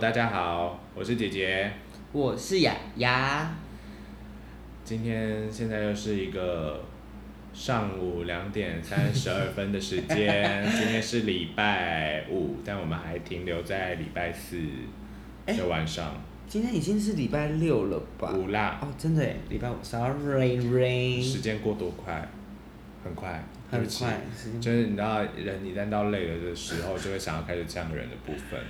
大家好，我是姐姐，我是雅雅。今天现在又是一个上午两点三十二分的时间，今天是礼拜五，但我们还停留在礼拜四的晚上。欸、今天已经是礼拜六了吧？五啦。哦，真的耶，礼拜五。Sorry，Rain。时间过多快，很快。很快。就是你知道，人一旦到累了的时候，就会想要开始降人的部分。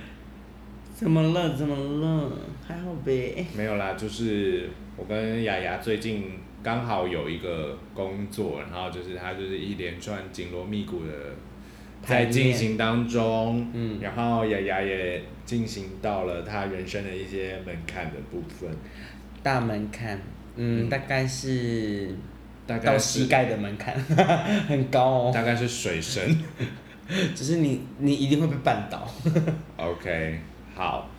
怎么了？怎么了？还好呗。没有啦，就是我跟雅雅最近刚好有一个工作，然后就是她就是一连串紧锣密鼓的在进行当中，嗯，然后雅雅也进行到了她人生的一些门槛的部分。大门槛，嗯，嗯大概是，大概膝盖的门槛，很高哦。大概是水深，只是你你一定会被绊倒。OK。好，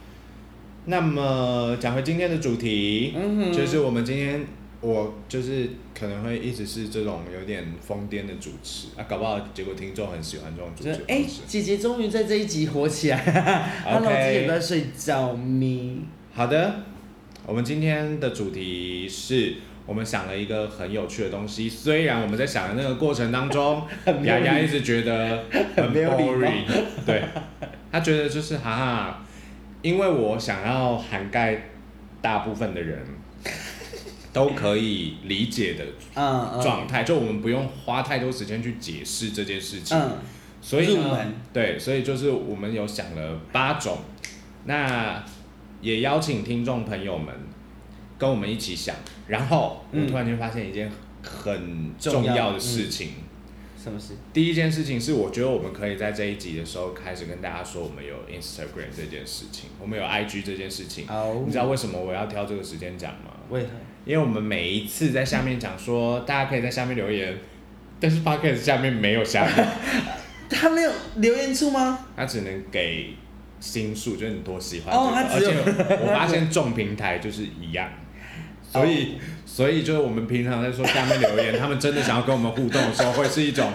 那么讲回今天的主题，嗯，就是我们今天我就是可能会一直是这种有点疯癫的主持啊，搞不好结果听众很喜欢这种主持。哎、欸，姐姐终于在这一集火起来，Hello，姐姐在睡觉咪。好的，我们今天的主题是我们想了一个很有趣的东西，虽然我们在想的那个过程当中，雅雅一直觉得很 boring，对，他觉得就是哈哈。因为我想要涵盖大部分的人 都可以理解的状态，就我们不用花太多时间去解释这件事情。所以呢，对，所以就是我们有想了八种，那也邀请听众朋友们跟我们一起想。然后我突然间发现一件很重要的事情。什么事？第一件事情是，我觉得我们可以在这一集的时候开始跟大家说，我们有 Instagram 这件事情，我们有 IG 这件事情。Oh. 你知道为什么我要挑这个时间讲吗？为何？因为我们每一次在下面讲说，大家可以在下面留言，但是 Podcast 下面没有下面。他没有留言处吗？他只能给星数，就是你多喜欢、这个。哦，他只有。而且我发现 众平台就是一样。所以，所以就是我们平常在说下面留言，他们真的想要跟我们互动的时候，会是一种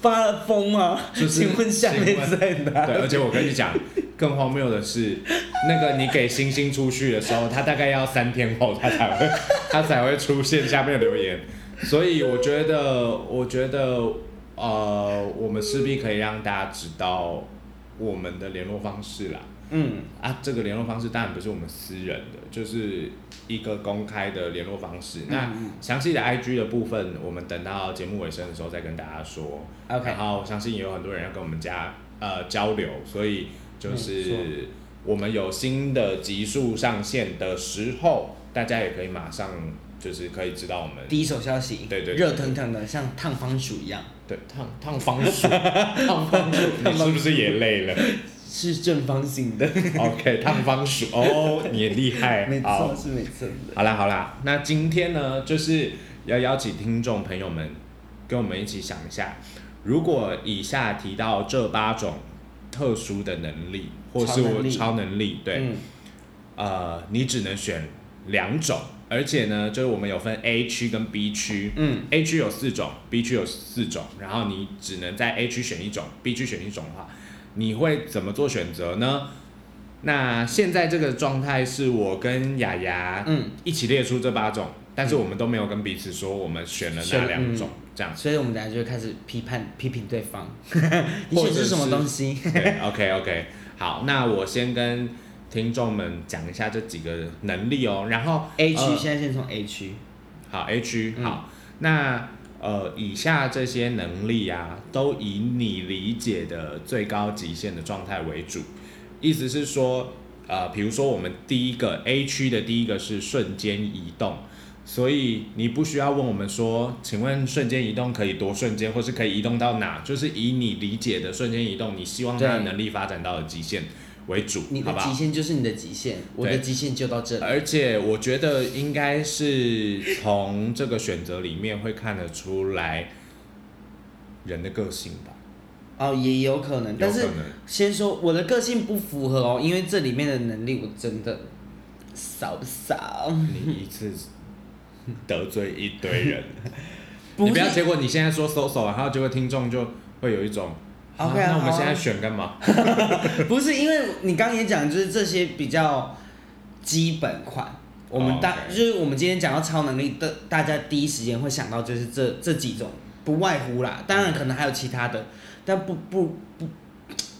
发了疯吗？就是请问下面在哪？对，而且我跟你讲，更荒谬的是，那个你给星星出去的时候，他大概要三天后，他才会，他才会出现下面的留言。所以我觉得，我觉得，呃，我们势必可以让大家知道我们的联络方式啦。嗯啊，这个联络方式当然不是我们私人的，就是一个公开的联络方式。嗯、那详细的 IG 的部分，我们等到节目尾声的时候再跟大家说。OK。然后我相信也有很多人要跟我们家呃交流，所以就是我们有新的集数上线的时候，大家也可以马上就是可以知道我们第一手消息。对对，对，热腾腾的，像烫方薯一样。对，烫烫方薯，烫方薯，你是不是也累了？是正方形的。OK，烫方薯哦，你也厉害。没错，是没错的。好啦好啦，那今天呢，就是要邀请听众朋友们跟我们一起想一下，如果以下提到这八种特殊的能力，或是我超能力，对，嗯、呃，你只能选两种，而且呢，就是我们有分 A 区跟 B 区，嗯，A 区有四种，B 区有四种，然后你只能在 A 区选一种，B 区选一种的话。你会怎么做选择呢？那现在这个状态是我跟雅雅嗯一起列出这八种，嗯、但是我们都没有跟彼此说我们选了哪两种，嗯、这样。所以我们等下就开始批判批评对方，你选是什么东西？OK OK，好，那我先跟听众们讲一下这几个能力哦。然后 A 区、呃、现在先从 A 区，好 A 区好，嗯、那。呃，以下这些能力啊，都以你理解的最高极限的状态为主。意思是说，呃，比如说我们第一个 A 区的第一个是瞬间移动，所以你不需要问我们说，请问瞬间移动可以多瞬间，或是可以移动到哪？就是以你理解的瞬间移动，你希望它的能力发展到的极限。为主，你的极限就是你的极限，我的极限就到这里。而且我觉得应该是从这个选择里面会看得出来人的个性吧。哦，也有可能，但是先说我的个性不符合哦，因为这里面的能力我真的少不少。你一次得罪一堆人，不你不要，结果你现在说搜搜，然后结果听众就会有一种。OK，啊那我们现在选干嘛？不是，因为你刚刚也讲，就是这些比较基本款。我们大、oh. 就是我们今天讲到超能力的，大家第一时间会想到就是这这几种，不外乎啦。当然可能还有其他的，但不不不，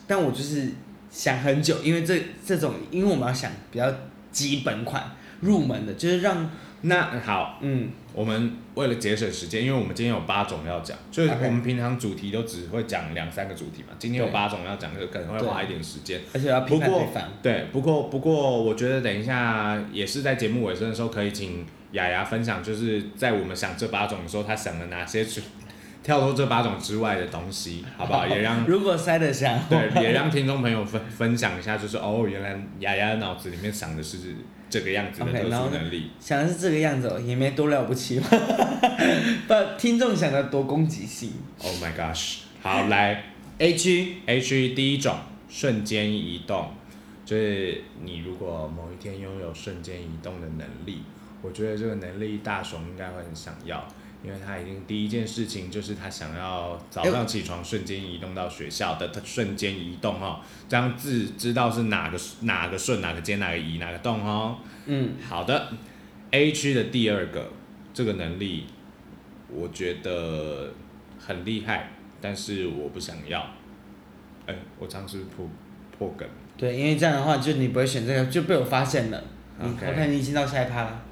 但我就是想很久，因为这这种，因为我们要想比较基本款入门的，就是让。那好，嗯，我们为了节省时间，因为我们今天有八种要讲，所以我们平常主题都只会讲两三个主题嘛，今天有八种要讲，就可能会花一点时间，而且要不过对不过不过我觉得等一下也是在节目尾声的时候，可以请雅雅分享，就是在我们想这八种的时候，她想了哪些跳脱这八种之外的东西，好不好？也让 如果塞得下，对，也让听众朋友分分享一下，就是哦，原来亚亚脑子里面想的是这个样子的特殊能力，okay, 想的是这个样子哦，也没多了不起，把听众想的多攻击性。Oh my gosh！好，来 A 区 A 区第一种瞬间移动，就是你如果某一天拥有瞬间移动的能力，我觉得这个能力大雄应该会很想要。因为他已经第一件事情就是他想要早上起床瞬间移动到学校的他瞬间移动哦，这样子知道是哪个哪个顺哪个间哪个移哪个动哦。嗯，好的。A 区的第二个这个能力，我觉得很厉害，但是我不想要。哎，我这样是不是破破梗？对，因为这样的话就你不会选这个，就被我发现了。OK，我看你已经到下一趴了。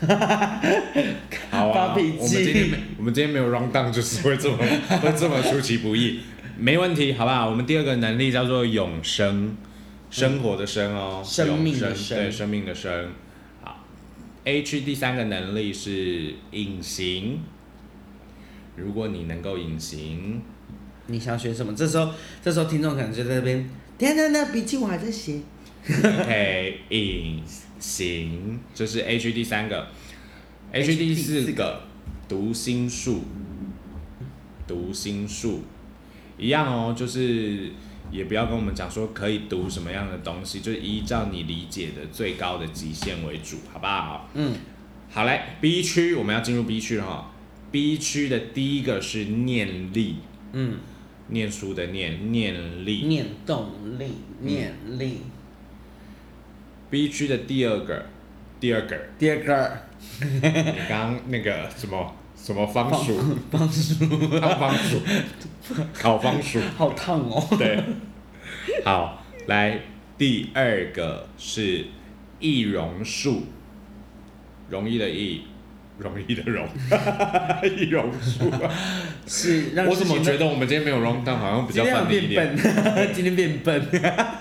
好啊，我们今天没，我们今天没有 run down，就是会这么 会这么出其不意，没问题，好不好？我们第二个能力叫做永生，生活的生哦，生命的生，对，生命的生。好，A 区第三个能力是隐形，如果你能够隐形，你想选什么？这时候，这时候听众可能就在那边，等等等，笔记我还在写。OK，隐。行，这是 A 区第三个，H 第四个，读心术，读心术，一样哦，就是也不要跟我们讲说可以读什么样的东西，就是依照你理解的最高的极限为主，好不好？嗯，好嘞，B 区我们要进入 B 区了哈，B 区的第一个是念力，嗯，念书的念，念力，念动力，念力。嗯 B 区的第二个，第二个，第二个，你刚刚那个什么什么方薯，方薯，烤方薯，烤方薯，好烫哦。对，好，来第二个是易容术，容易的易，容易的容，易容术。是，我怎么觉得我们今天没有 run down，好像比较笨一点。今天变笨。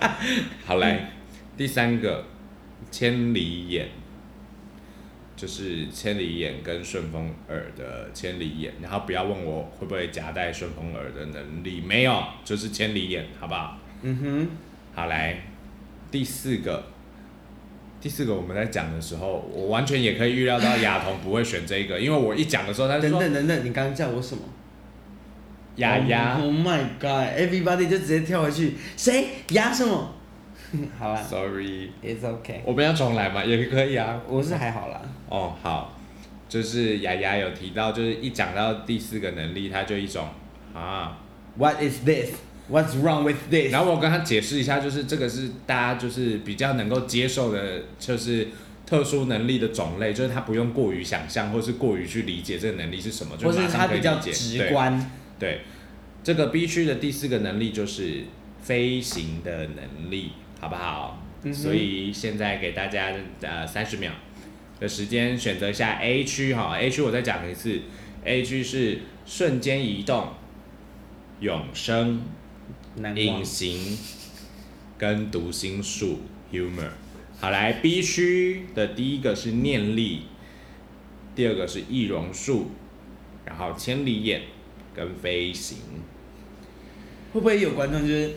好，来第三个。千里眼，就是千里眼跟顺风耳的千里眼，然后不要问我会不会夹带顺风耳的能力，没有，就是千里眼，好不好？嗯哼，好来，第四个，第四个我们在讲的时候，我完全也可以预料到亚彤不会选这个，因为我一讲的时候，他就说等等等等，你刚刚叫我什么？亚亚，Oh my God，Everybody 就直接跳回去，谁？亚什么？好啦，Sorry，It's okay。我们要重来吗？也可以啊。我是还好啦。哦，好，就是雅雅有提到，就是一讲到第四个能力，他就一种啊，What is this? What's wrong with this? 然后我跟他解释一下，就是这个是大家就是比较能够接受的，就是特殊能力的种类，就是他不用过于想象，或是过于去理解这个能力是什么，就马上可以理解。或是他比较直观。对，对，这个 B 区的第四个能力就是飞行的能力。好不好？嗯、所以现在给大家呃三十秒的时间选择一下 A 区哈，A 区我再讲一次，A 区是瞬间移动、永生、隐形跟读心术 （humor）。好，来 B 区的第一个是念力，第二个是易容术，然后千里眼跟飞行。会不会有观众就是？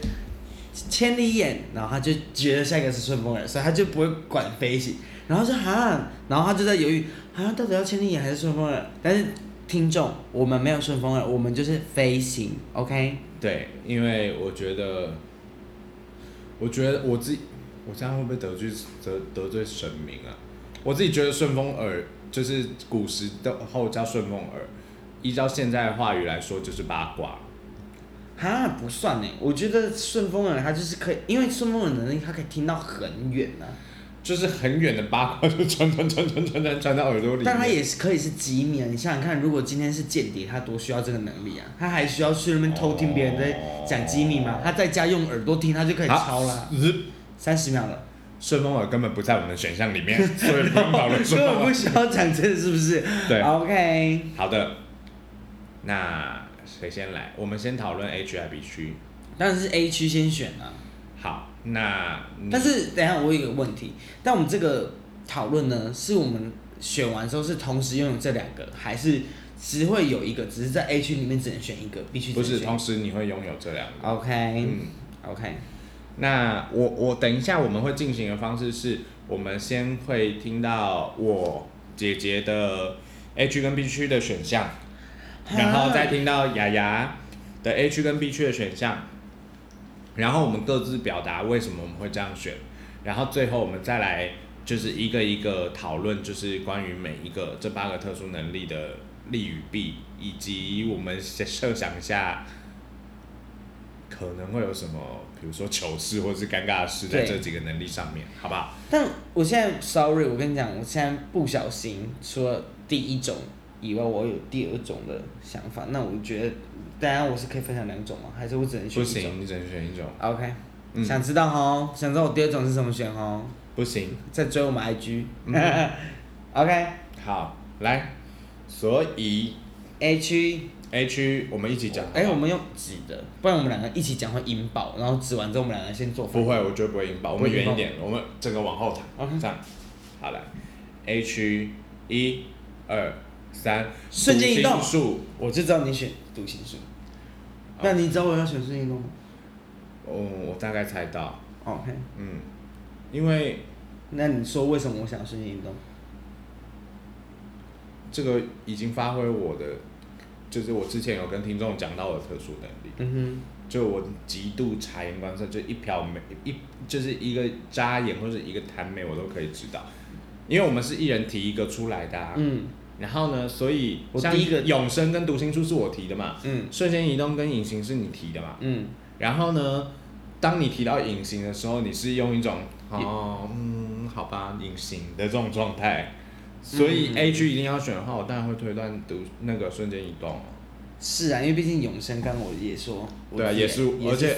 千里眼，然后他就觉得下一个是顺风耳，所以他就不会管飞行，然后说哈，然后他就在犹豫，啊，到底要千里眼还是顺风耳？但是听众，我们没有顺风耳，我们就是飞行，OK？对，因为我觉得，我觉得我自己，我这样会不会得罪得得罪神明啊？我自己觉得顺风耳就是古时的后叫顺风耳，依照现在的话语来说就是八卦。哈，不算呢。我觉得顺风耳它就是可以，因为顺风耳的能力它可以听到很远呢、啊。就是很远的八卦就传传传传传传传到耳朵里。但它也是可以是机密啊！你想想看，如果今天是间谍，他多需要这个能力啊？他还需要去那边偷听别人在讲机密吗？他在家用耳朵听，他就可以抄了。三十秒了。顺风耳根本不在我们的选项里面，所以不用讨论。所以我不需要讲这个，是不是？对。OK。好的。那谁先来？我们先讨论 A 区还是 B 区？当然是 A 区先选啊。好，那但是等一下我有一个问题，但我们这个讨论呢，是我们选完之后是同时拥有这两个，还是只会有一个，只是在 A 区里面只能选一个，B 区不是同时你会拥有这两个？OK，嗯，OK。那我我等一下我们会进行的方式是，我们先会听到我姐姐的 A 区跟 B 区的选项，然后再听到雅雅的 A 区跟 B 区的选项，然后我们各自表达为什么我们会这样选，然后最后我们再来就是一个一个讨论，就是关于每一个这八个特殊能力的利与弊，以及我们设想一下。可能会有什么，比如说糗事或者是尴尬的事，在这几个能力上面，好不好？但我现在，sorry，我跟你讲，我现在不小心除了第一种以外，我有第二种的想法。那我觉得，当然我是可以分享两种吗？还是我只能选一种？不行，你只能选一种。OK，、嗯、想知道哦？想知道我第二种是什么选哦？不行，再追我们 IG。嗯、OK，好，来，所以 A 区。A 区，我们一起讲。哎、欸，我们用纸的，不然我们两个一起讲会引爆，然后指完之后我们两个先做。不会，我觉得不会引爆。我们远一点，我们整个往后躺。Okay. 这样，好了。A 区，一、二、三，瞬间移动。我就知道你选读心术。那你知道我要选瞬间移动吗？哦，我大概猜到。OK。嗯，因为。那你说为什么我想瞬间移动？这个已经发挥我的。就是我之前有跟听众讲到的特殊能力，嗯哼，就我极度察言观色，就一瞟眉一就是一个眨眼或者一个弹眉，我都可以知道，因为我们是一人提一个出来的，啊，嗯，然后呢，所以我第一个永生跟读心术是我提的嘛，嗯，瞬间移动跟隐形是你提的嘛，嗯，然后呢，当你提到隐形的时候，你是用一种哦嗯好吧隐形的这种状态。所以 A 区一定要选的话，我当然会推断读那个瞬间移动。是啊，因为毕竟永生，刚刚我也说。对啊，也是，而且。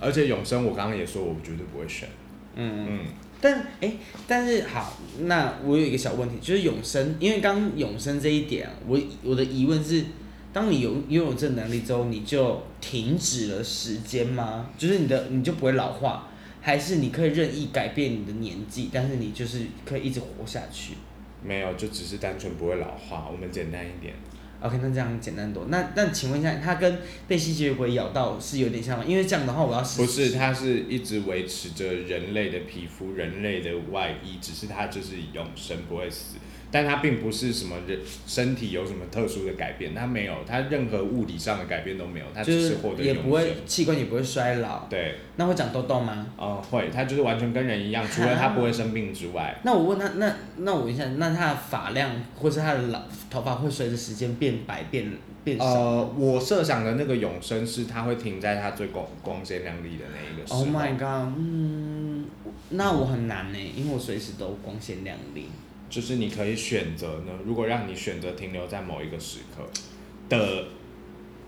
而且永生，我刚刚也说，我绝对不会选。嗯嗯。但哎、但是好，那我有一个小问题，就是永生，因为刚永生这一点、我我的疑问是，当你有拥有这能力之后，你就停止了时间吗？就是你的你就不会老化，还是你可以任意改变你的年纪，但是你就是可以一直活下去？没有，就只是单纯不会老化。我们简单一点。OK，那这样简单多。那那请问一下，它跟被吸血鬼咬到是有点像吗？因为这样的话，我要。不是，它是一直维持着人类的皮肤、人类的外衣，只是它就是永生，不会死。但它并不是什么人身体有什么特殊的改变，它没有，它任何物理上的改变都没有，它只是。也不会器官也不会衰老。对。那会长痘痘吗？哦，会，它就是完全跟人一样，除了它不会生病之外。那我问他，那那我问一下，那他的发量或是他的老头发会随着时间变白变变少？呃，我设想的那个永生是它会停在它最光光鲜亮丽的那一个时候。Oh my god，嗯，那我很难呢，因为我随时都光鲜亮丽。就是你可以选择呢，如果让你选择停留在某一个时刻的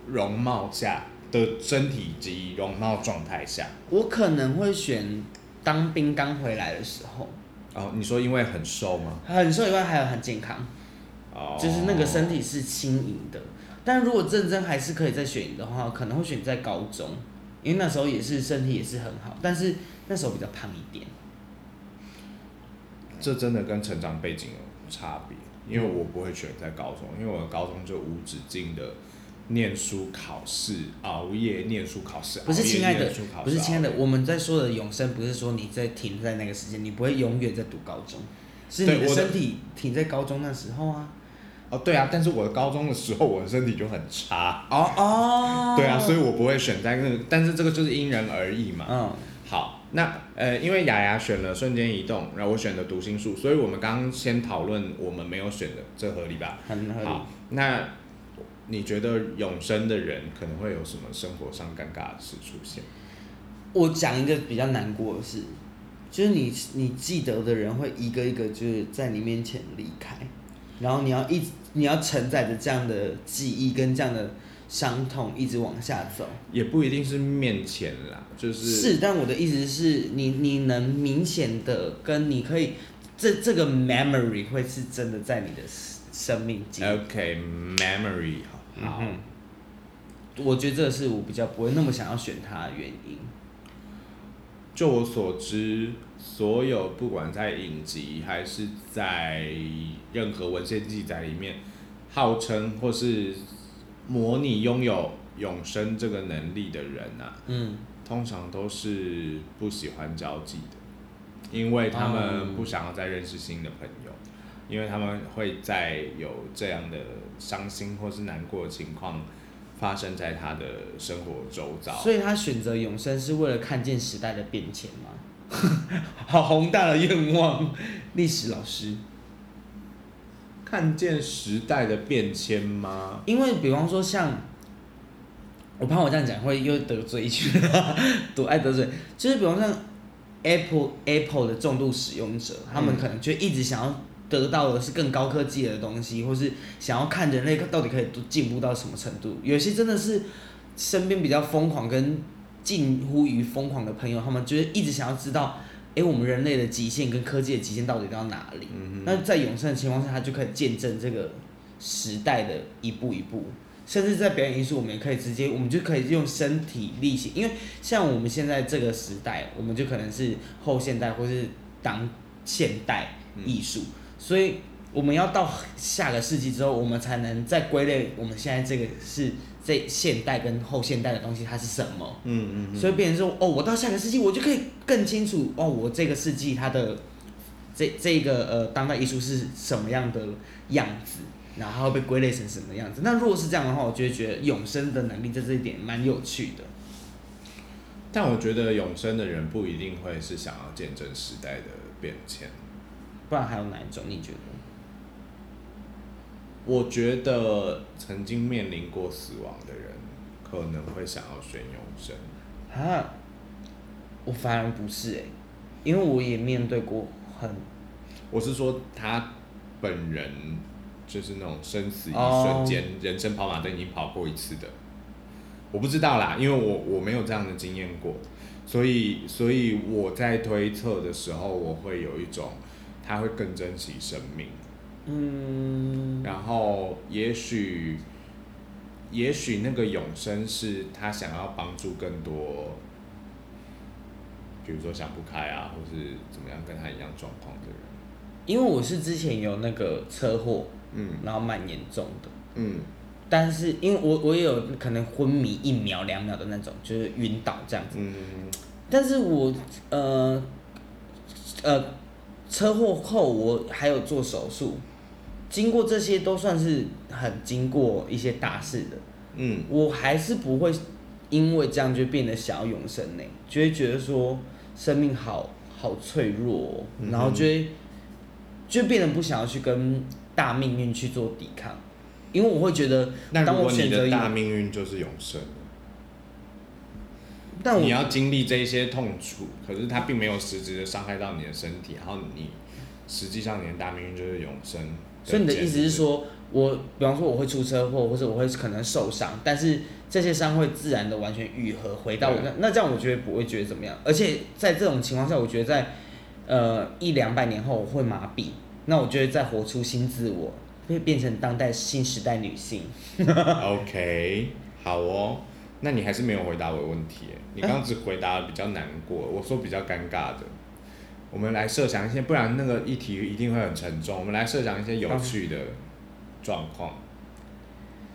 容貌下的身体及容貌状态下，我可能会选当兵刚回来的时候。哦，你说因为很瘦吗？很瘦以外还有很健康，哦，就是那个身体是轻盈的。但如果认真还是可以再选的话，可能会选在高中，因为那时候也是身体也是很好，但是那时候比较胖一点。这真的跟成长背景有差别，因为我不会选在高中，因为我的高中就无止境的念书、考试、熬夜、念书、考试。不是亲爱的，不是亲爱的，我们在说的永生，不是说你在停在那个时间，你不会永远在读高中，是你的身体停在高中那时候啊。哦，对啊，但是我的高中的时候，我的身体就很差。哦哦。对啊，所以我不会选在那个，但是这个就是因人而异嘛。嗯。好。那呃，因为雅雅选了瞬间移动，然后我选的读心术，所以我们刚刚先讨论我们没有选的，这合理吧？很合理。好，那你觉得永生的人可能会有什么生活上尴尬的事出现？我讲一个比较难过的事，就是你你记得的人会一个一个就是在你面前离开，然后你要一直你要承载着这样的记忆跟这样的伤痛一直往下走。也不一定是面前啦，就是是，但我的意思是你你能明显的跟你可以这这个 memory 会是真的在你的生命记忆。OK，memory，okay，好，好。嗯，我觉得这是我比较不会那么想要选它的原因。就我所知，所有不管在影集还是在任何文献记载里面，号称或是模拟拥有永生这个能力的人啊，嗯，通常都是不喜欢交际的，因为他们不想要再认识新的朋友，因为他们会在有这样的伤心或是难过的情况。发生在他的生活周遭，所以他选择永生是为了看见时代的变迁吗？好宏大的愿望，历史老师。看见时代的变迁吗？因为比方说像，我怕我这样讲会又得罪一群，多爱得罪。就是比方像 Apple Apple 的重度使用者，他们可能就一直想要。得到的是更高科技的东西，或是想要看人类到底可以进步到什么程度。有些真的是身边比较疯狂跟近乎于疯狂的朋友，他们就是一直想要知道，诶、欸，我们人类的极限跟科技的极限到底到哪里？嗯、那在永生的情况下，他就可以见证这个时代的一步一步。甚至在表演艺术，我们也可以直接，我们就可以用身体力行。因为像我们现在这个时代，我们就可能是后现代或是当现代艺术。嗯所以我们要到下个世纪之后，我们才能再归类我们现在这个是这现代跟后现代的东西，它是什么？嗯嗯，嗯。所以变成说，哦，我到下个世纪，我就可以更清楚，哦，我这个世纪它的这这个呃当代艺术是什么样的样子，然后被归类成什么样子。那如果是这样的话，我就会觉得永生的能力在这一点蛮有趣的。但我觉得永生的人不一定会是想要见证时代的变迁。不然还有哪一种？你觉得？我觉得曾经面临过死亡的人可能会想要选永生。啊，我反而不是哎、欸，因为我也面对过很。我是说他本人就是那种生死一瞬间，oh. 人生跑马灯已经跑过一次的。我不知道啦，因为我我没有这样的经验过，所以所以我在推测的时候，我会有一种。他会更珍惜生命，嗯，然后也许，也许那个永生是他想要帮助更多，比如说想不开啊，或是怎么样跟他一样状况的人。因为我是之前有那个车祸，嗯，然后蛮严重的，嗯，但是因为我我也有可能昏迷一秒两秒的那种，就是晕倒这样子，嗯，但是我呃呃。车祸后我还有做手术，经过这些都算是很经过一些大事的，嗯，我还是不会因为这样就变得想要永生呢，就会觉得说生命好好脆弱，然后就会就变得不想要去跟大命运去做抵抗，因为我会觉得，当我选择大命运就是永生。但你要经历这些痛楚，可是它并没有实质的伤害到你的身体，然后你实际上你的大命运就是永生。所以你的意思是说，我比方说我会出车祸，或者我会可能受伤，但是这些伤会自然的完全愈合，回到我那，那这样我觉得不会觉得怎么样。而且在这种情况下，我觉得在呃一两百年后我会麻痹，那我觉得再活出新自我，会变成当代新时代女性。OK，好哦。那你还是没有回答我的问题，你刚刚只回答的比较难过，我说比较尴尬的。我们来设想一些，不然那个议题一定会很沉重。我们来设想一些有趣的状况，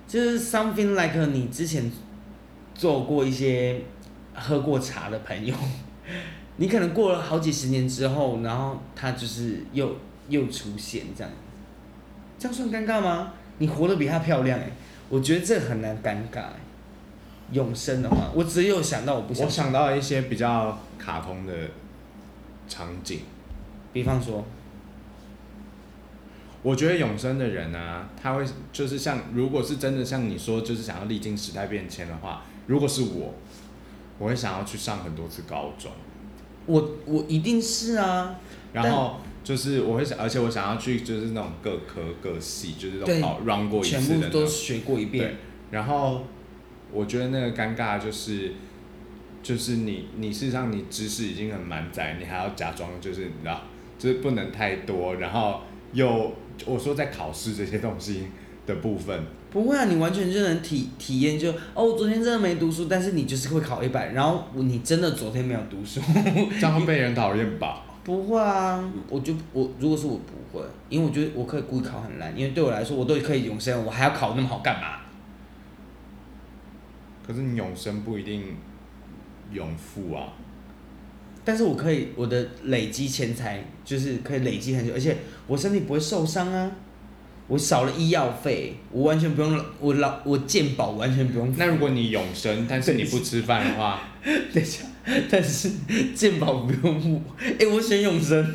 就是 something like 你之前做过一些喝过茶的朋友，你可能过了好几十年之后，然后他就是又又出现这样，这样算尴尬吗？你活得比他漂亮哎，我觉得这很难尴尬。永生的话，我只有想到我不想。我想到一些比较卡通的场景，比方说，我觉得永生的人啊，他会就是像，如果是真的像你说，就是想要历经时代变迁的话，如果是我，我会想要去上很多次高中。我我一定是啊。然后就是我会想，而且我想要去就是那种各科各系，就是都考 run 过一次的，全部都学过一遍。然后我觉得那个尴尬就是，就是你你事实上你知识已经很满载，你还要假装就是你知道，就是不能太多，然后又。我说在考试这些东西的部分，不会啊，你完全就能体体验就哦，我昨天真的没读书，但是你就是会考一百，然后你真的昨天没有读书，这样会被人讨厌吧？不会啊，我就我如果是我不会，因为我觉得我可以故意考很烂，因为对我来说我都可以永生，我还要考那么好干嘛？可是你永生不一定永富啊。但是我可以，我的累积钱财就是可以累积很久，而且我身体不会受伤啊，我少了医药费，我完全不用，我老我健保完全不用。那如果你永生，但是你不吃饭的话，等一下，但是健保不用付，哎、欸，我选永生，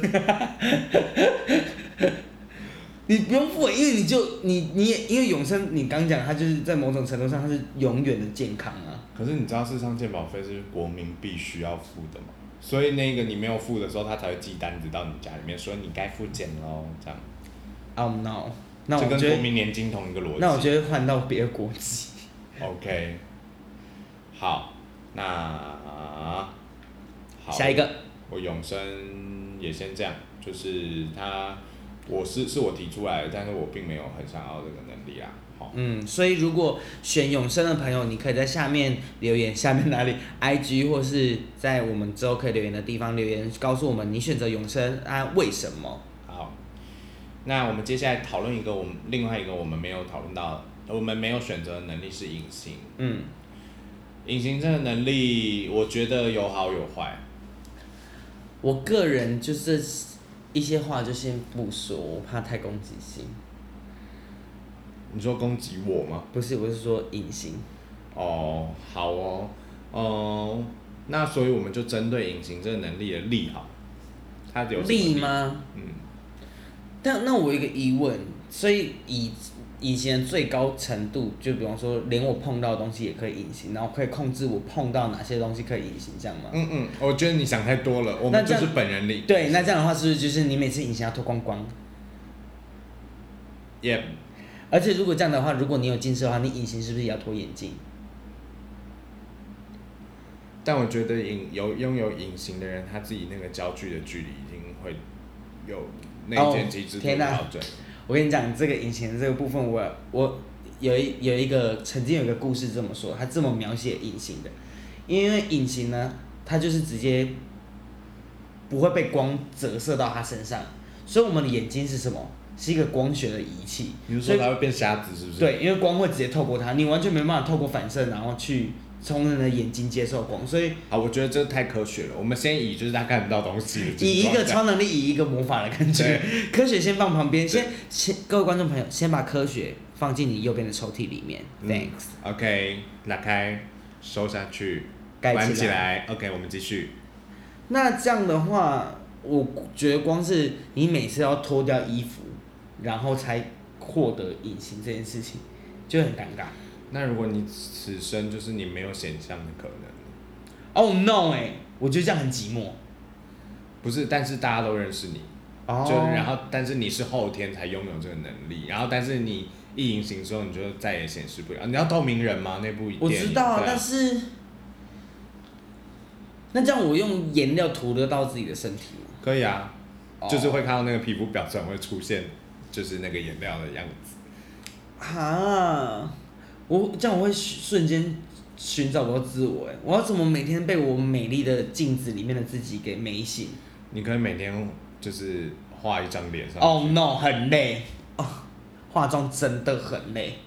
你不用付，因为你就你你也因为永生，你刚讲它就是在某种程度上它是永远的健康啊。可是你知道，事实上健保费是国民必须要付的嘛？所以那个你没有付的时候，他才会寄单子到你家里面，说你该付钱喽，这样。Oh no！那我觉得跟国民年金同一个逻辑。那我觉得换到别的国籍。OK。好，那好。下一个。我永生也先这样，就是他，我是是我提出来的，但是我并没有很想要这个能力啊。嗯，所以如果选永生的朋友，你可以在下面留言，下面哪里？IG 或是在我们之后可以留言的地方留言，告诉我们你选择永生啊，为什么？好，那我们接下来讨论一个我们另外一个我们没有讨论到，我们没有选择的能力是隐形。嗯，隐形这个能力，我觉得有好有坏。我个人就是一些话就先不说，我怕太攻击性。你说攻击我吗？不是，我是说隐形。哦，好哦，哦，那所以我们就针对隐形这个能力的利好，它有利吗？嗯。但那我有一个疑问，所以以隐形的最高程度，就比方说，连我碰到的东西也可以隐形，然后可以控制我碰到哪些东西可以隐形，这样吗？嗯嗯，我觉得你想太多了，我们就是本人力。对，那这样的话是不是就是你每次隐形要脱光光？Yep。而且如果这样的话，如果你有近视的话，你隐形是不是也要脱眼镜？但我觉得隐有拥有隐形的人，他自己那个焦距的距离已经会有内建机制的标准。哦，我跟你讲，这个隐形的这个部分我，我我有一有一个曾经有一个故事这么说，他这么描写隐形的，因为隐形呢，它就是直接不会被光折射到他身上，所以我们的眼睛是什么？是一个光学的仪器，比如说它会变瞎子，是不是？对，因为光会直接透过它，你完全没办法透过反射，然后去从人的眼睛接受光，所以啊，我觉得这太科学了。我们先以就是他看不到东西，以一个超能力，以一个魔法的感觉，科学先放旁边，先先各位观众朋友，先把科学放进你右边的抽屉里面。嗯、Thanks。OK，打开，收下去，关起来。OK，我们继续。那这样的话，我觉得光是你每次要脱掉衣服。然后才获得隐形这件事情，就很尴尬。那如果你此生就是你没有选项的可能？Oh no！哎、欸，我觉得这样很寂寞。不是，但是大家都认识你。哦。Oh. 就然后，但是你是后天才拥有这个能力，然后但是你一隐形之后，你就再也显示不了。你要透明人吗？那部。我知道，啊、但是那这样我用颜料涂得到自己的身体吗？可以啊，oh. 就是会看到那个皮肤表层会出现。就是那个颜料的样子，啊，我这样我会瞬间寻找不到自我哎，我要怎么每天被我美丽的镜子里面的自己给美醒？你可以每天就是画一张脸上。Oh no，很累哦，化妆真的很累。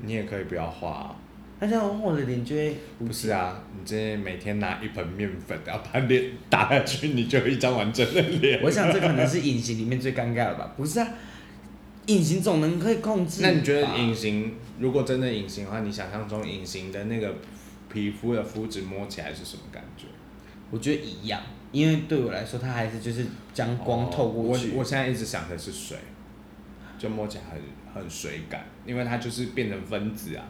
你也可以不要画，那这样我的脸就会不是啊？你这每天拿一盆面粉，然后把脸打下去，你就有一张完整的脸。我想这可能是隐形里面最尴尬的吧？不是啊。隐形总能可以控制。那你觉得隐形如果真的隐形的话，你想象中隐形的那个皮肤的肤质摸起来是什么感觉？我觉得一样，因为对我来说，它还是就是将光透过去。哦、我我现在一直想的是水。就摸起来很很水感，因为它就是变成分子啊，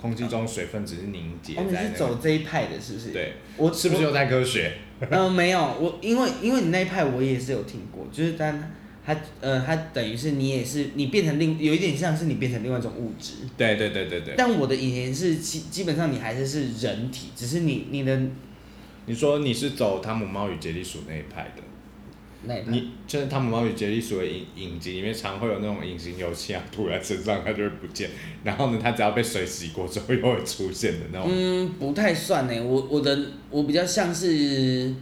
空气中水分只是凝结在、那个。哦，你是走这一派的，是不是？对，我是不是又在科学？嗯、呃，没有，我因为因为你那一派我也是有听过，就是但它呃它等于是你也是你变成另有一点像是你变成另外一种物质。对对对对对。但我的以前是基基本上你还是是人体，只是你你的。你说你是走汤姆猫与杰利鼠那一派的？那你就是汤姆猫与杰利鼠的影影集里面常会有那种隐形油漆啊，涂在身上它就会不见，然后呢，它只要被水洗过之后又会出现的那种。嗯，不太算呢，我我的我比较像是，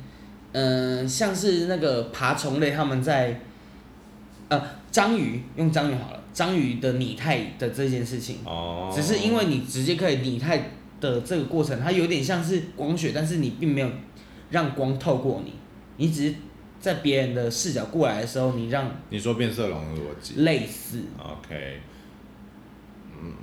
嗯、呃，像是那个爬虫类，他们在，呃，章鱼用章鱼好了，章鱼的拟态的这件事情，哦，只是因为你直接可以拟态的这个过程，它有点像是光学，但是你并没有让光透过你，你只是。在别人的视角过来的时候，你让你说变色龙的逻辑类似，OK，嗯，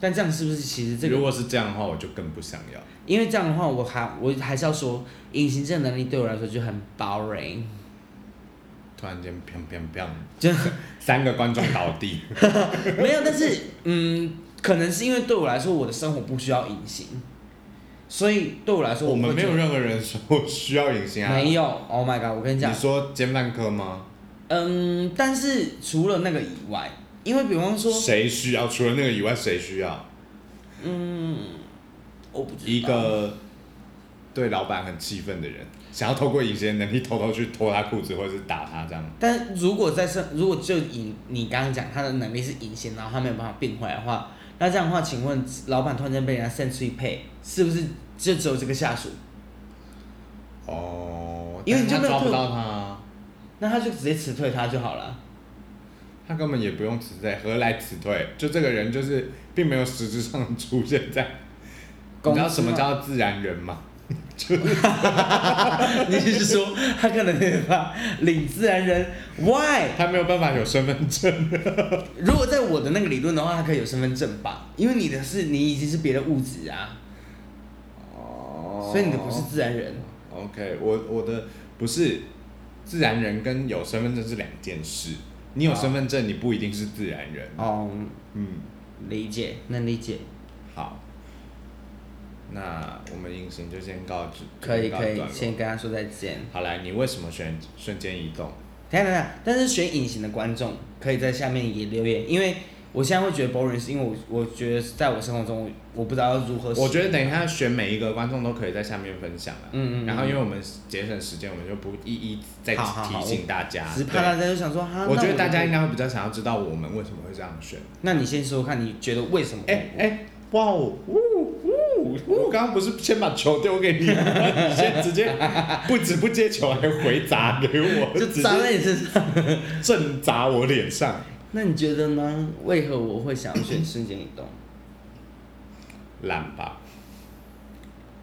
但这样是不是其实这个？如果是这样的话，我就更不想要。因为这样的话，我还我还是要说，隐形这个能力对我来说就很 boring。突然间，砰砰砰，就 三个观众倒地。没有，但是嗯，可能是因为对我来说，我的生活不需要隐形。所以对我来说我，我们没有任何人说需要隐形啊。没有，Oh my god！我跟你讲。你说奸犯科吗？嗯，但是除了那个以外，因为比方说。谁需要？除了那个以外，谁需要？嗯，我不知道。一个对老板很气愤的人，想要透过隐形能力偷偷去脱他裤子，或者是打他这样。但如果在生，如果就以你刚刚讲他的能力是隐形，然后他没有办法变回来的话。那这样的话，请问老板突然间被人家 sensory pay，是不是就只有这个下属？哦，因为你就没有抓不到他，啊，那他就直接辞退他就好了。他根本也不用辞退，何来辞退？就这个人就是并没有实质上出现在。你知道什么叫自然人吗？你是说他可能没办法领自然人？Why？他没有办法有身份证。如果在我的那个理论的话，他可以有身份证吧？因为你的是你已经是别的物质啊。哦。所以你的不是自然人。OK，我我的不是自然人，跟有身份证是两件事。你有身份证，你不一定是自然人。哦。嗯，理解，能理解。好。那我们隐形就先告知，可以可以，先跟他说再见。好来，你为什么选瞬间移动？等下等下，但是选隐形的观众可以在下面也留言，因为我现在会觉得 boring，是因为我我觉得在我生活中，我不知道要如何。我觉得等一下选每一个观众都可以在下面分享了。嗯，嗯嗯。然后因为我们节省时间，我们就不一一再提醒大家。只怕大家就想说哈。我觉得大家应该会比较想要知道我们为什么会这样选。那你先说说看，你觉得为什么？哎哎，哇哦！我刚刚不是先把球丢给你？你先直接不止不接球，还回砸给我，就砸在你身上，正砸我脸上。那你觉得呢？为何我会想要选瞬间移动？懒吧。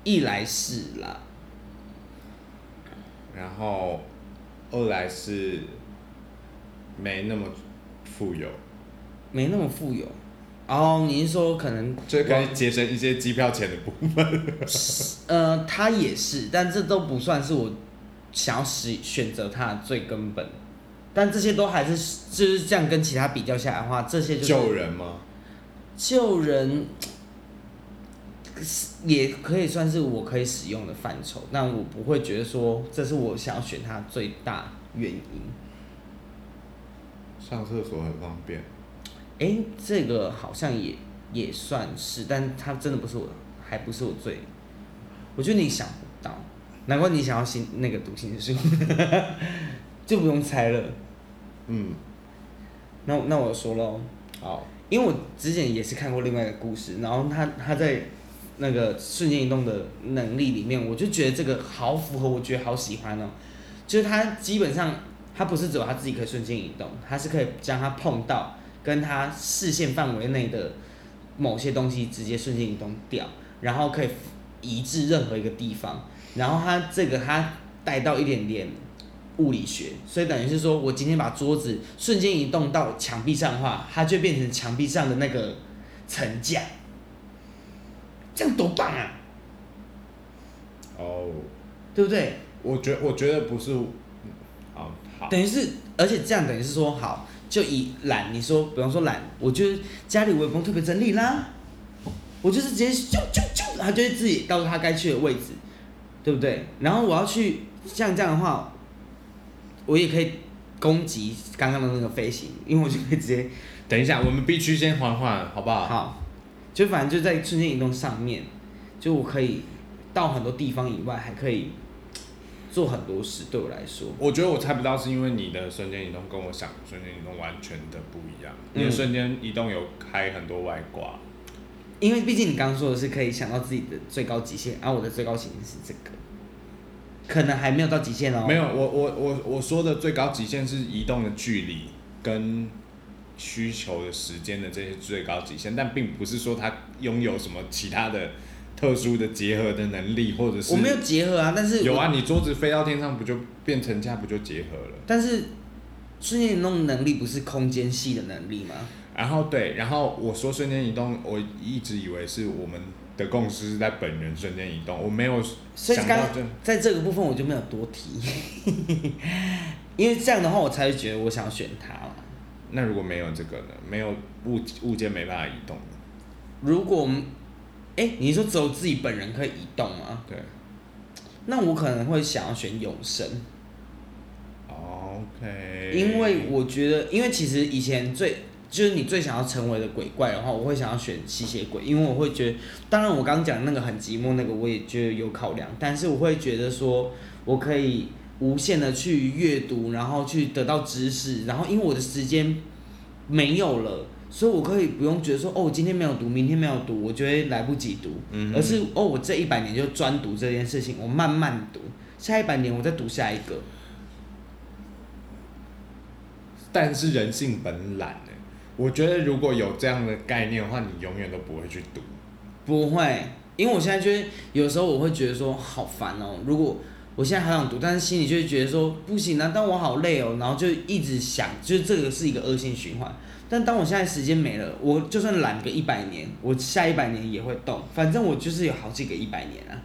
一来是啦，然后二来是没那么富有，没那么富有。哦、oh，你是说可能就可以节省一些机票钱的部分？呃，他也是，但这都不算是我想要选选择它的最根本。但这些都还是就是这样跟其他比较下来的话，这些就是救人吗？救人 也可以算是我可以使用的范畴，但我不会觉得说这是我想要选它最大原因。上厕所很方便。哎、欸，这个好像也也算是，但它真的不是我，还不是我最。我觉得你想不到，难怪你想要新那个读心术，就不用猜了。嗯，那那我说喽。好，因为我之前也是看过另外一个故事，然后他他在那个瞬间移动的能力里面，我就觉得这个好符合，我觉得好喜欢哦。就是他基本上他不是只有他自己可以瞬间移动，他是可以将他碰到。跟他视线范围内的某些东西直接瞬间移动掉，然后可以移至任何一个地方，然后他这个他带到一点点物理学，所以等于是说我今天把桌子瞬间移动到墙壁上的话，它就变成墙壁上的那个层架，这样多棒啊！哦、oh，对不对？我觉我觉得不是，好好，等于是，而且这样等于是说好。就以懒，你说，比方说懒，我觉得家里我也不用特别整理啦，我就是直接就就就，他就会自己告诉他该去的位置，对不对？然后我要去像这样的话，我也可以攻击刚刚的那个飞行，因为我就可以直接。等一下，我们必须先缓缓，好不好？好，就反正就在瞬间移动上面，就我可以到很多地方以外，还可以。做很多事对我来说，我觉得我猜不到，是因为你的瞬间移动跟我想的瞬间移动完全的不一样。你的瞬间移动有开很多外挂，因为毕竟你刚刚说的是可以想到自己的最高极限，而、啊、我的最高极限是这个，可能还没有到极限哦。没有，我我我我说的最高极限是移动的距离跟需求的时间的这些最高极限，但并不是说它拥有什么其他的。特殊的结合的能力，或者是我没有结合啊，但是有啊，你桌子飞到天上不就变成这样，不就结合了？但是瞬间移动能力不是空间系的能力吗？然后对，然后我说瞬间移动，我一直以为是我们的共识是在本人瞬间移动，我没有想到这在这个部分我就没有多提，因为这样的话我才会觉得我想选它嘛。那如果没有这个呢？没有物物件没办法移动。如果我们哎、欸，你说只有自己本人可以移动吗？对。那我可能会想要选永生。OK。因为我觉得，因为其实以前最就是你最想要成为的鬼怪的话，我会想要选吸血鬼，因为我会觉得，当然我刚刚讲那个很寂寞那个，我也觉得有考量，但是我会觉得说，我可以无限的去阅读，然后去得到知识，然后因为我的时间没有了。所以，我可以不用觉得说，哦，我今天没有读，明天没有读，我觉得来不及读，嗯、而是，哦，我这一百年就专读这件事情，我慢慢读，下一百年我再读下一个。但是人性本懒，我觉得如果有这样的概念的话，你永远都不会去读。不会，因为我现在就是有时候我会觉得说，好烦哦。如果我现在还想读，但是心里就会觉得说，不行啊，但我好累哦，然后就一直想，就是这个是一个恶性循环。但当我现在时间没了，我就算懒个一百年，我下一百年也会动，反正我就是有好几个一百年啊。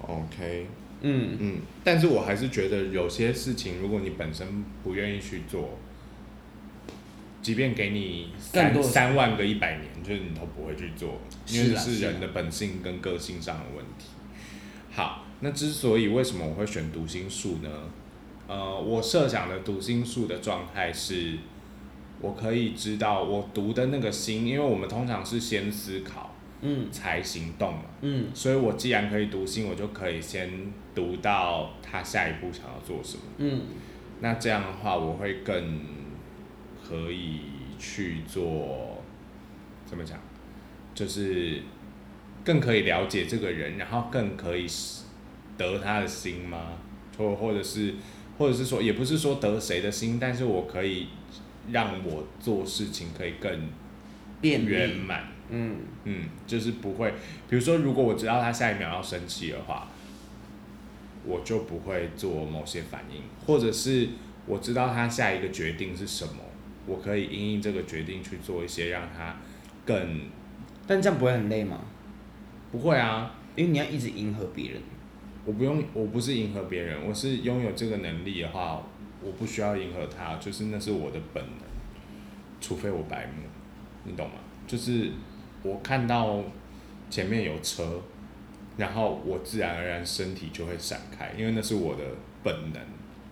OK，嗯嗯，但是我还是觉得有些事情，如果你本身不愿意去做，即便给你三三万个一百年，就是你都不会去做，因为是人的本性跟个性上的问题。好，那之所以为什么我会选读心术呢？呃，我设想的读心术的状态是。我可以知道我读的那个心，因为我们通常是先思考，嗯，才行动嘛，嗯，所以我既然可以读心，我就可以先读到他下一步想要做什么，嗯，那这样的话，我会更可以去做，怎么讲，就是更可以了解这个人，然后更可以得他的心吗？或或者是，或者是说，也不是说得谁的心，但是我可以。让我做事情可以更圆满，嗯。嗯，就是不会，比如说，如果我知道他下一秒要生气的话，我就不会做某些反应，或者是我知道他下一个决定是什么，我可以因应这个决定去做一些让他更，但这样不会很累吗？不会啊，因为你要一直迎合别人，我不用，我不是迎合别人，我是拥有这个能力的话。我不需要迎合他，就是那是我的本能，除非我白目，你懂吗？就是我看到前面有车，然后我自然而然身体就会闪开，因为那是我的本能。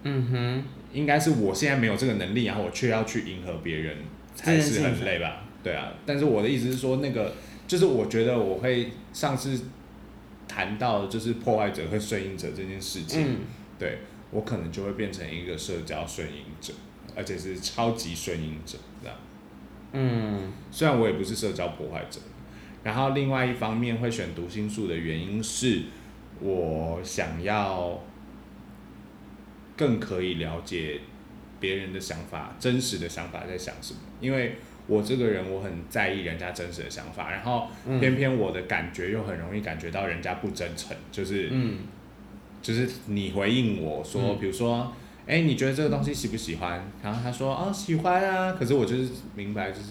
嗯哼，应该是我现在没有这个能力，然后我却要去迎合别人，才是很累吧？对啊，但是我的意思是说，那个就是我觉得我会上次谈到就是破坏者和顺应者这件事情，嗯、对。我可能就会变成一个社交顺应者，而且是超级顺应者，这样。嗯，虽然我也不是社交破坏者，然后另外一方面会选读心术的原因是，我想要更可以了解别人的想法，真实的想法在想什么。因为我这个人我很在意人家真实的想法，然后偏偏我的感觉又很容易感觉到人家不真诚，就是嗯。就是你回应我说，比如说，哎、欸，你觉得这个东西喜不喜欢？然后他说，哦，喜欢啊。可是我就是明白，就是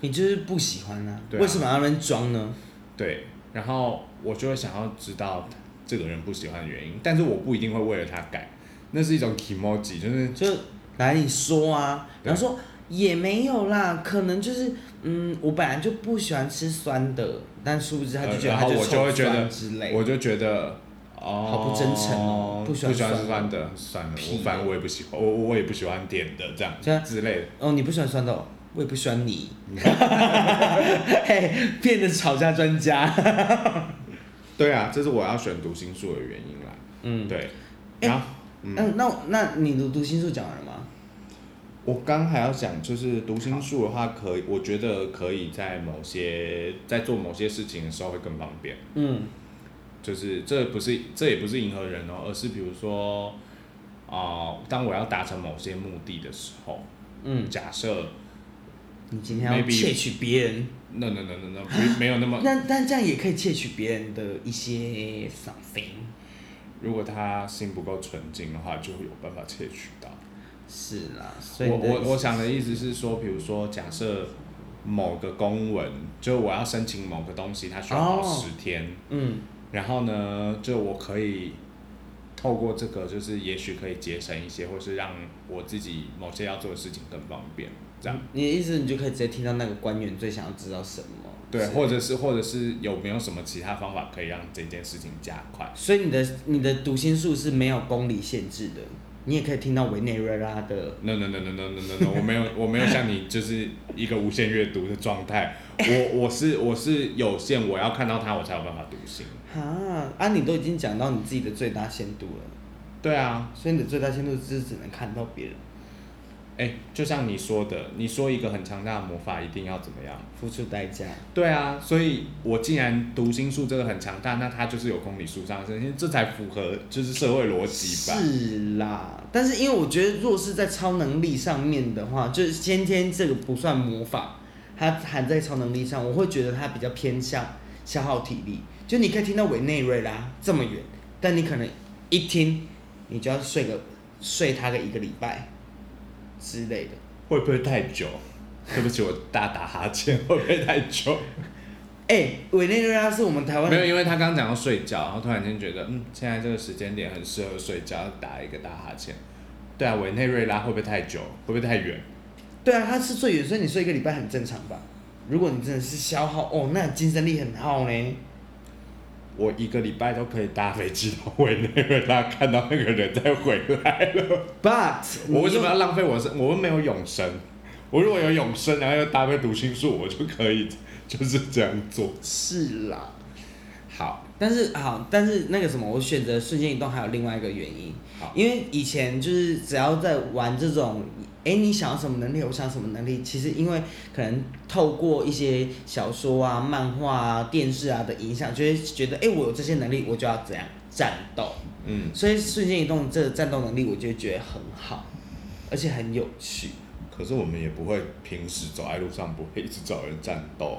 你就是不喜欢啊。对啊，为什么要那边装呢？对，然后我就会想要知道这个人不喜欢的原因，但是我不一定会为了他改，那是一种 kimoji，就是就来你说啊，然后说也没有啦，可能就是嗯，我本来就不喜欢吃酸的，但殊不知他就觉得他就臭酸之类，我就觉得哦，好不真诚哦，不喜欢吃酸的，算了，我反正我也不喜欢，我我也不喜欢甜的这样，之类的。哦，你不喜欢酸的，我也不喜欢你，嘿，变得吵架专家。对啊，这是我要选读心术的原因啦。嗯，对。然后，嗯，那那你读读心术讲完了吗？我刚还要讲，就是读心术的话，可以，我觉得可以在某些在做某些事情的时候会更方便。嗯，就是这不是这也不是迎合人哦，而是比如说啊、呃，当我要达成某些目的的时候，嗯，假设你今天要窃取别人。no no no no no，没没有那么。那但这样也可以窃取别人的一些 something。如果他心不够纯净的话，就会有办法窃取到。是啦，所以我我我想的意思是说，比如说假设某个公文，就我要申请某个东西，它需要耗十天。嗯。然后呢，就我可以透过这个，就是也许可以节省一些，或是让我自己某些要做的事情更方便。这样，你的意思，你就可以直接听到那个官员最想要知道什么？对，或者是，或者是有没有什么其他方法可以让这件事情加快？所以你的你的读心术是没有公理限制的，你也可以听到委内瑞拉的。No no no no no no no no，我没有我没有像你就是一个无限阅读的状态，我我是我是有限，我要看到它我才有办法读心。啊啊！你都已经讲到你自己的最大限度了。对啊，所以你的最大限度就是只能看到别人。哎，就像你说的，你说一个很强大的魔法一定要怎么样？付出代价。对啊，所以我既然读心术这个很强大，那它就是有公里数上升，这才符合就是社会逻辑吧？是啦，但是因为我觉得，若是在超能力上面的话，就是先天这个不算魔法，它含在超能力上，我会觉得它比较偏向消耗体力。就你可以听到委内瑞拉这么远，但你可能一听，你就要睡个睡它个一个礼拜。之类的，会不会太久？对不起，我大打哈欠，会不会太久？哎、欸，委内瑞拉是我们台湾没有，因为他刚刚讲到睡觉，然后突然间觉得，嗯，现在这个时间点很适合睡觉，打一个大哈欠。对啊，委内瑞拉会不会太久？会不会太远？对啊，它是最远，所以你睡一个礼拜很正常吧？如果你真的是消耗哦，那精神力很耗呢。我一个礼拜都可以搭飞机到委内瑞拉，看到那个人再回来了。But 我为什么要浪费我生？我们没有永生。我如果有永生，然后又搭配读心术，我就可以就是这样做。是啦。好，但是好，但是那个什么，我选择瞬间移动还有另外一个原因。因为以前就是只要在玩这种。哎，你想要什么能力？我想要什么能力？其实因为可能透过一些小说啊、漫画啊、电视啊的影响，就会觉得，哎，我有这些能力，我就要怎样战斗。嗯。所以瞬间移动这个战斗能力，我就觉得很好，而且很有趣。可是我们也不会平时走在路上不会一直找人战斗。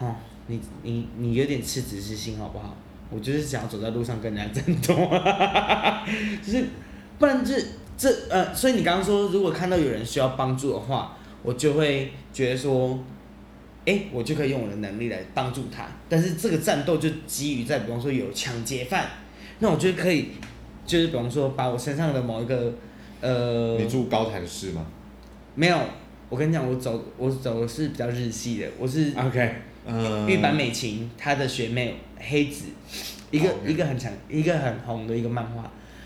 哦，你你你有点赤子之心好不好？我就是想要走在路上跟人家战斗，就是不然就是。这呃，所以你刚刚说，如果看到有人需要帮助的话，我就会觉得说，哎，我就可以用我的能力来帮助他。但是这个战斗就基于在，比方说有抢劫犯，那我觉得可以，就是比方说把我身上的某一个呃，你住高谭市吗？没有，我跟你讲，我走我走的是比较日系的，我是 OK，呃，玉坂美琴她的学妹黑子，一个.一个很强一个很红的一个漫画。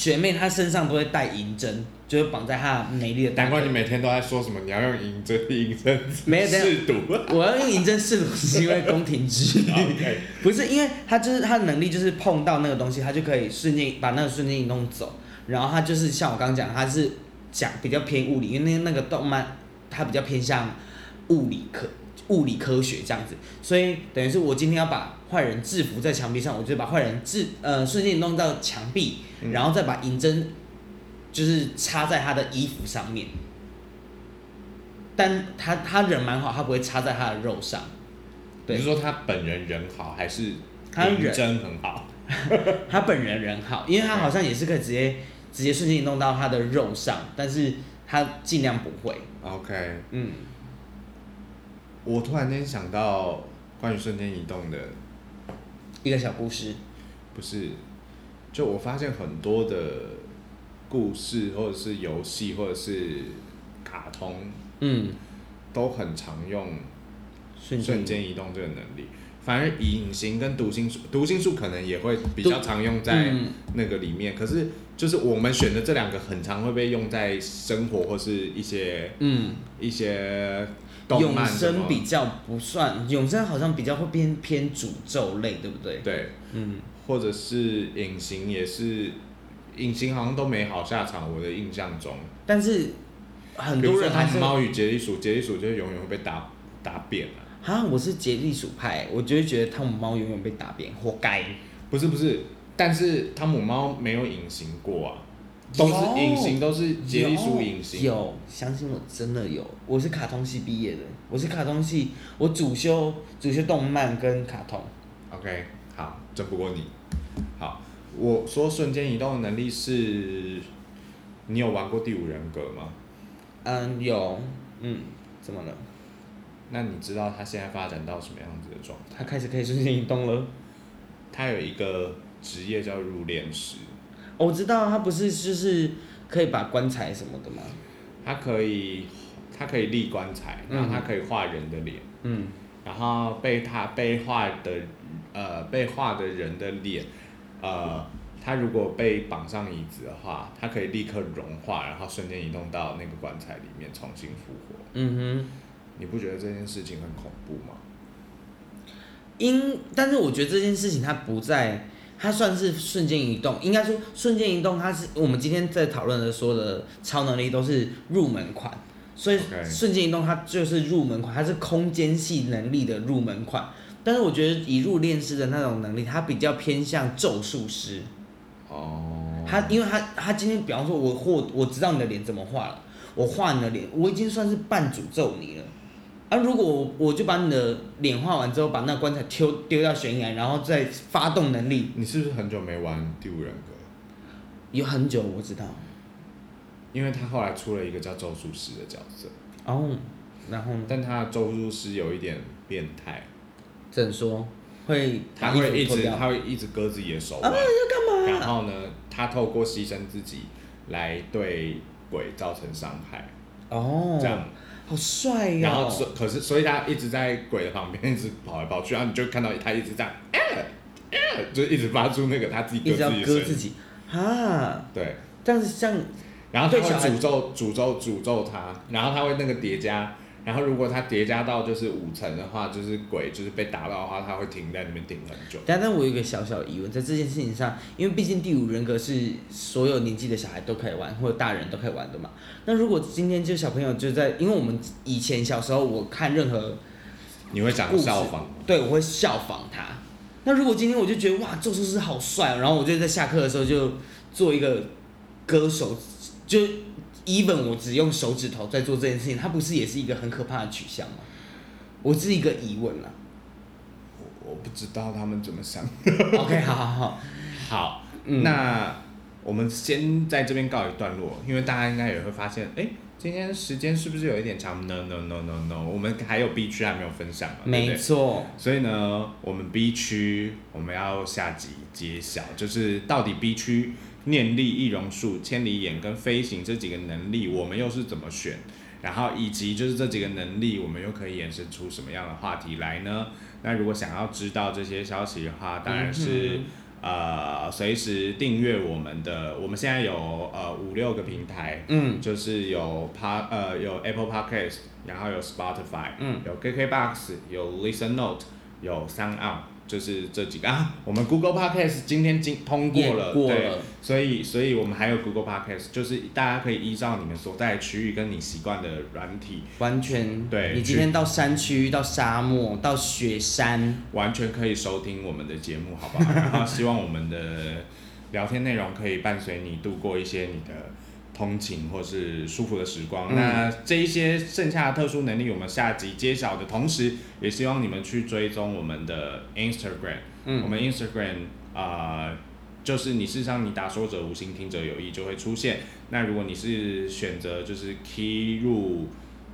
学妹她身上都会带银针，就是绑在她美丽的。难怪你每天都在说什么你要用银针，银针 没有试毒。我要用银针试毒是因为宫廷剧，不是因为她就是她的能力就是碰到那个东西，她就可以瞬间把那个瞬间移动走。然后她就是像我刚刚讲，她是讲比较偏物理，因为那那个动漫它比较偏向物理科。物理科学这样子，所以等于是我今天要把坏人制服在墙壁上，我就把坏人制呃瞬间移动到墙壁，然后再把银针就是插在他的衣服上面，但他他人蛮好，他不会插在他的肉上。你是说他本人人好，还是他人真很好？他本人人好，因为他好像也是可以直接直接瞬间移动到他的肉上，但是他尽量不会。OK，嗯，我突然间想到关于瞬间移动的一个小故事，不是，就我发现很多的故事，或者是游戏，或者是卡通，嗯，都很常用瞬间移动这个能力。反而隐形跟读心术，读心术可能也会比较常用在那个里面。嗯、可是就是我们选的这两个，很常会被用在生活或是一些嗯。一些动漫。永生比较不算，永生好像比较会偏偏诅咒类，对不对？对，嗯，或者是隐形也是，隐形好像都没好下场，我的印象中。但是很多人还是猫与杰利鼠，杰利鼠就永远会被打打扁了。啊，我是杰利鼠派，我就会觉得汤姆猫永远被打扁，活该。不是不是，但是汤姆猫没有隐形过啊，都是隐形，都是杰利鼠隐形。有，相信我，真的有。我是卡通系毕业的，我是卡通系，我主修主修动漫跟卡通。OK，好，争不过你。好，我说瞬间移动的能力是，你有玩过第五人格吗？嗯，有。嗯，怎么了？那你知道他现在发展到什么样子的状态？他开始可以瞬间移动了。他有一个职业叫入殓师。我知道他不是就是可以把棺材什么的吗？他可以，他可以立棺材，然后他可以画人的脸。嗯。然后被他被画的呃被画的人的脸，呃，他如果被绑上椅子的话，他可以立刻融化，然后瞬间移动到那个棺材里面重新复活。嗯哼。你不觉得这件事情很恐怖吗？因，但是我觉得这件事情它不在，它算是瞬间移动。应该说瞬间移动，它是我们今天在讨论的说的超能力都是入门款，所以瞬间移动它就是入门款，它是空间系能力的入门款。但是我觉得以入殓师的那种能力，它比较偏向咒术师。哦。他因为他他今天比方说我或我知道你的脸怎么画了，我画你的脸，我已经算是半诅咒你了。啊！如果我我就把你的脸画完之后，把那棺材丢丢到悬崖，然后再发动能力。你是不是很久没玩第五人格？有很久，我知道。因为他后来出了一个叫咒术师的角色。哦，然后呢？但他的咒术师有一点变态。怎说？会？他会一直他会一直割自己的手腕。啊！要干嘛？然后呢？他透过牺牲自己来对鬼造成伤害。哦。这样。好帅呀！然后所可是，所以他一直在鬼的旁边一直跑来跑去，然后你就看到他一直这样，就一直发出那个他自己割自己的声音。自己哈，对，这样子像，然后他会诅咒诅咒诅咒他，然后他会那个叠加。然后如果它叠加到就是五层的话，就是鬼就是被打到的话，它会停在那边停很久。但但我有一个小小的疑问，在这件事情上，因为毕竟第五人格是所有年纪的小孩都可以玩，或者大人都可以玩的嘛。那如果今天就小朋友就在，因为我们以前小时候我看任何，你会讲效仿？对，我会效仿他。那如果今天我就觉得哇，咒术师好帅，然后我就在下课的时候就做一个歌手，就。Even 我只用手指头在做这件事情，它不是也是一个很可怕的取向吗？我是一个疑问啦。我我不知道他们怎么想。OK，好好好，好，嗯、那我们先在这边告一段落，因为大家应该也会发现，哎、欸，今天时间是不是有一点长？No No No No No，我们还有 B 区还没有分享嘛？没错。所以呢，我们 B 区我们要下集揭晓，就是到底 B 区。念力、易容术、千里眼跟飞行这几个能力，我们又是怎么选？然后以及就是这几个能力，我们又可以衍生出什么样的话题来呢？那如果想要知道这些消息的话，当然是、嗯、呃随时订阅我们的。我们现在有呃五六个平台，嗯，就是有 Pod 呃有 Apple Podcast，然后有 Spotify，嗯，有 KKBox，有 Listen Note，有 SoundOn。就是这几个啊，我们 Google Podcast 今天经通过了，过了对，所以所以我们还有 Google Podcast，就是大家可以依照你们所在的区域跟你习惯的软体，完全对。你今天到山区、到沙漠、到雪山，完全可以收听我们的节目，好不好？然 后希望我们的聊天内容可以伴随你度过一些你的通勤或是舒服的时光。嗯、那这一些剩下的特殊能力，我们下集揭晓的同时，也希望你们去追踪我们的 Instagram。嗯，我们 Instagram 啊、呃，就是你事实上你打说者无心，听者有意就会出现。那如果你是选择就是 key 入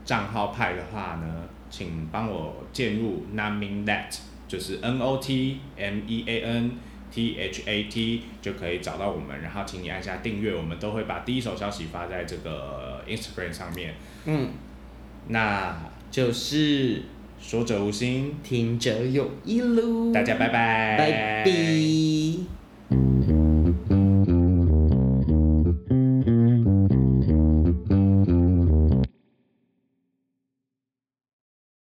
账号派的话呢，请帮我键入 Notmeanthat，就是 N O T M E A N T H A T 就可以找到我们，然后请你按下订阅，我们都会把第一手消息发在这个 Instagram 上面。嗯，那就是说者无心，听者有意喽。大家拜拜，拜拜。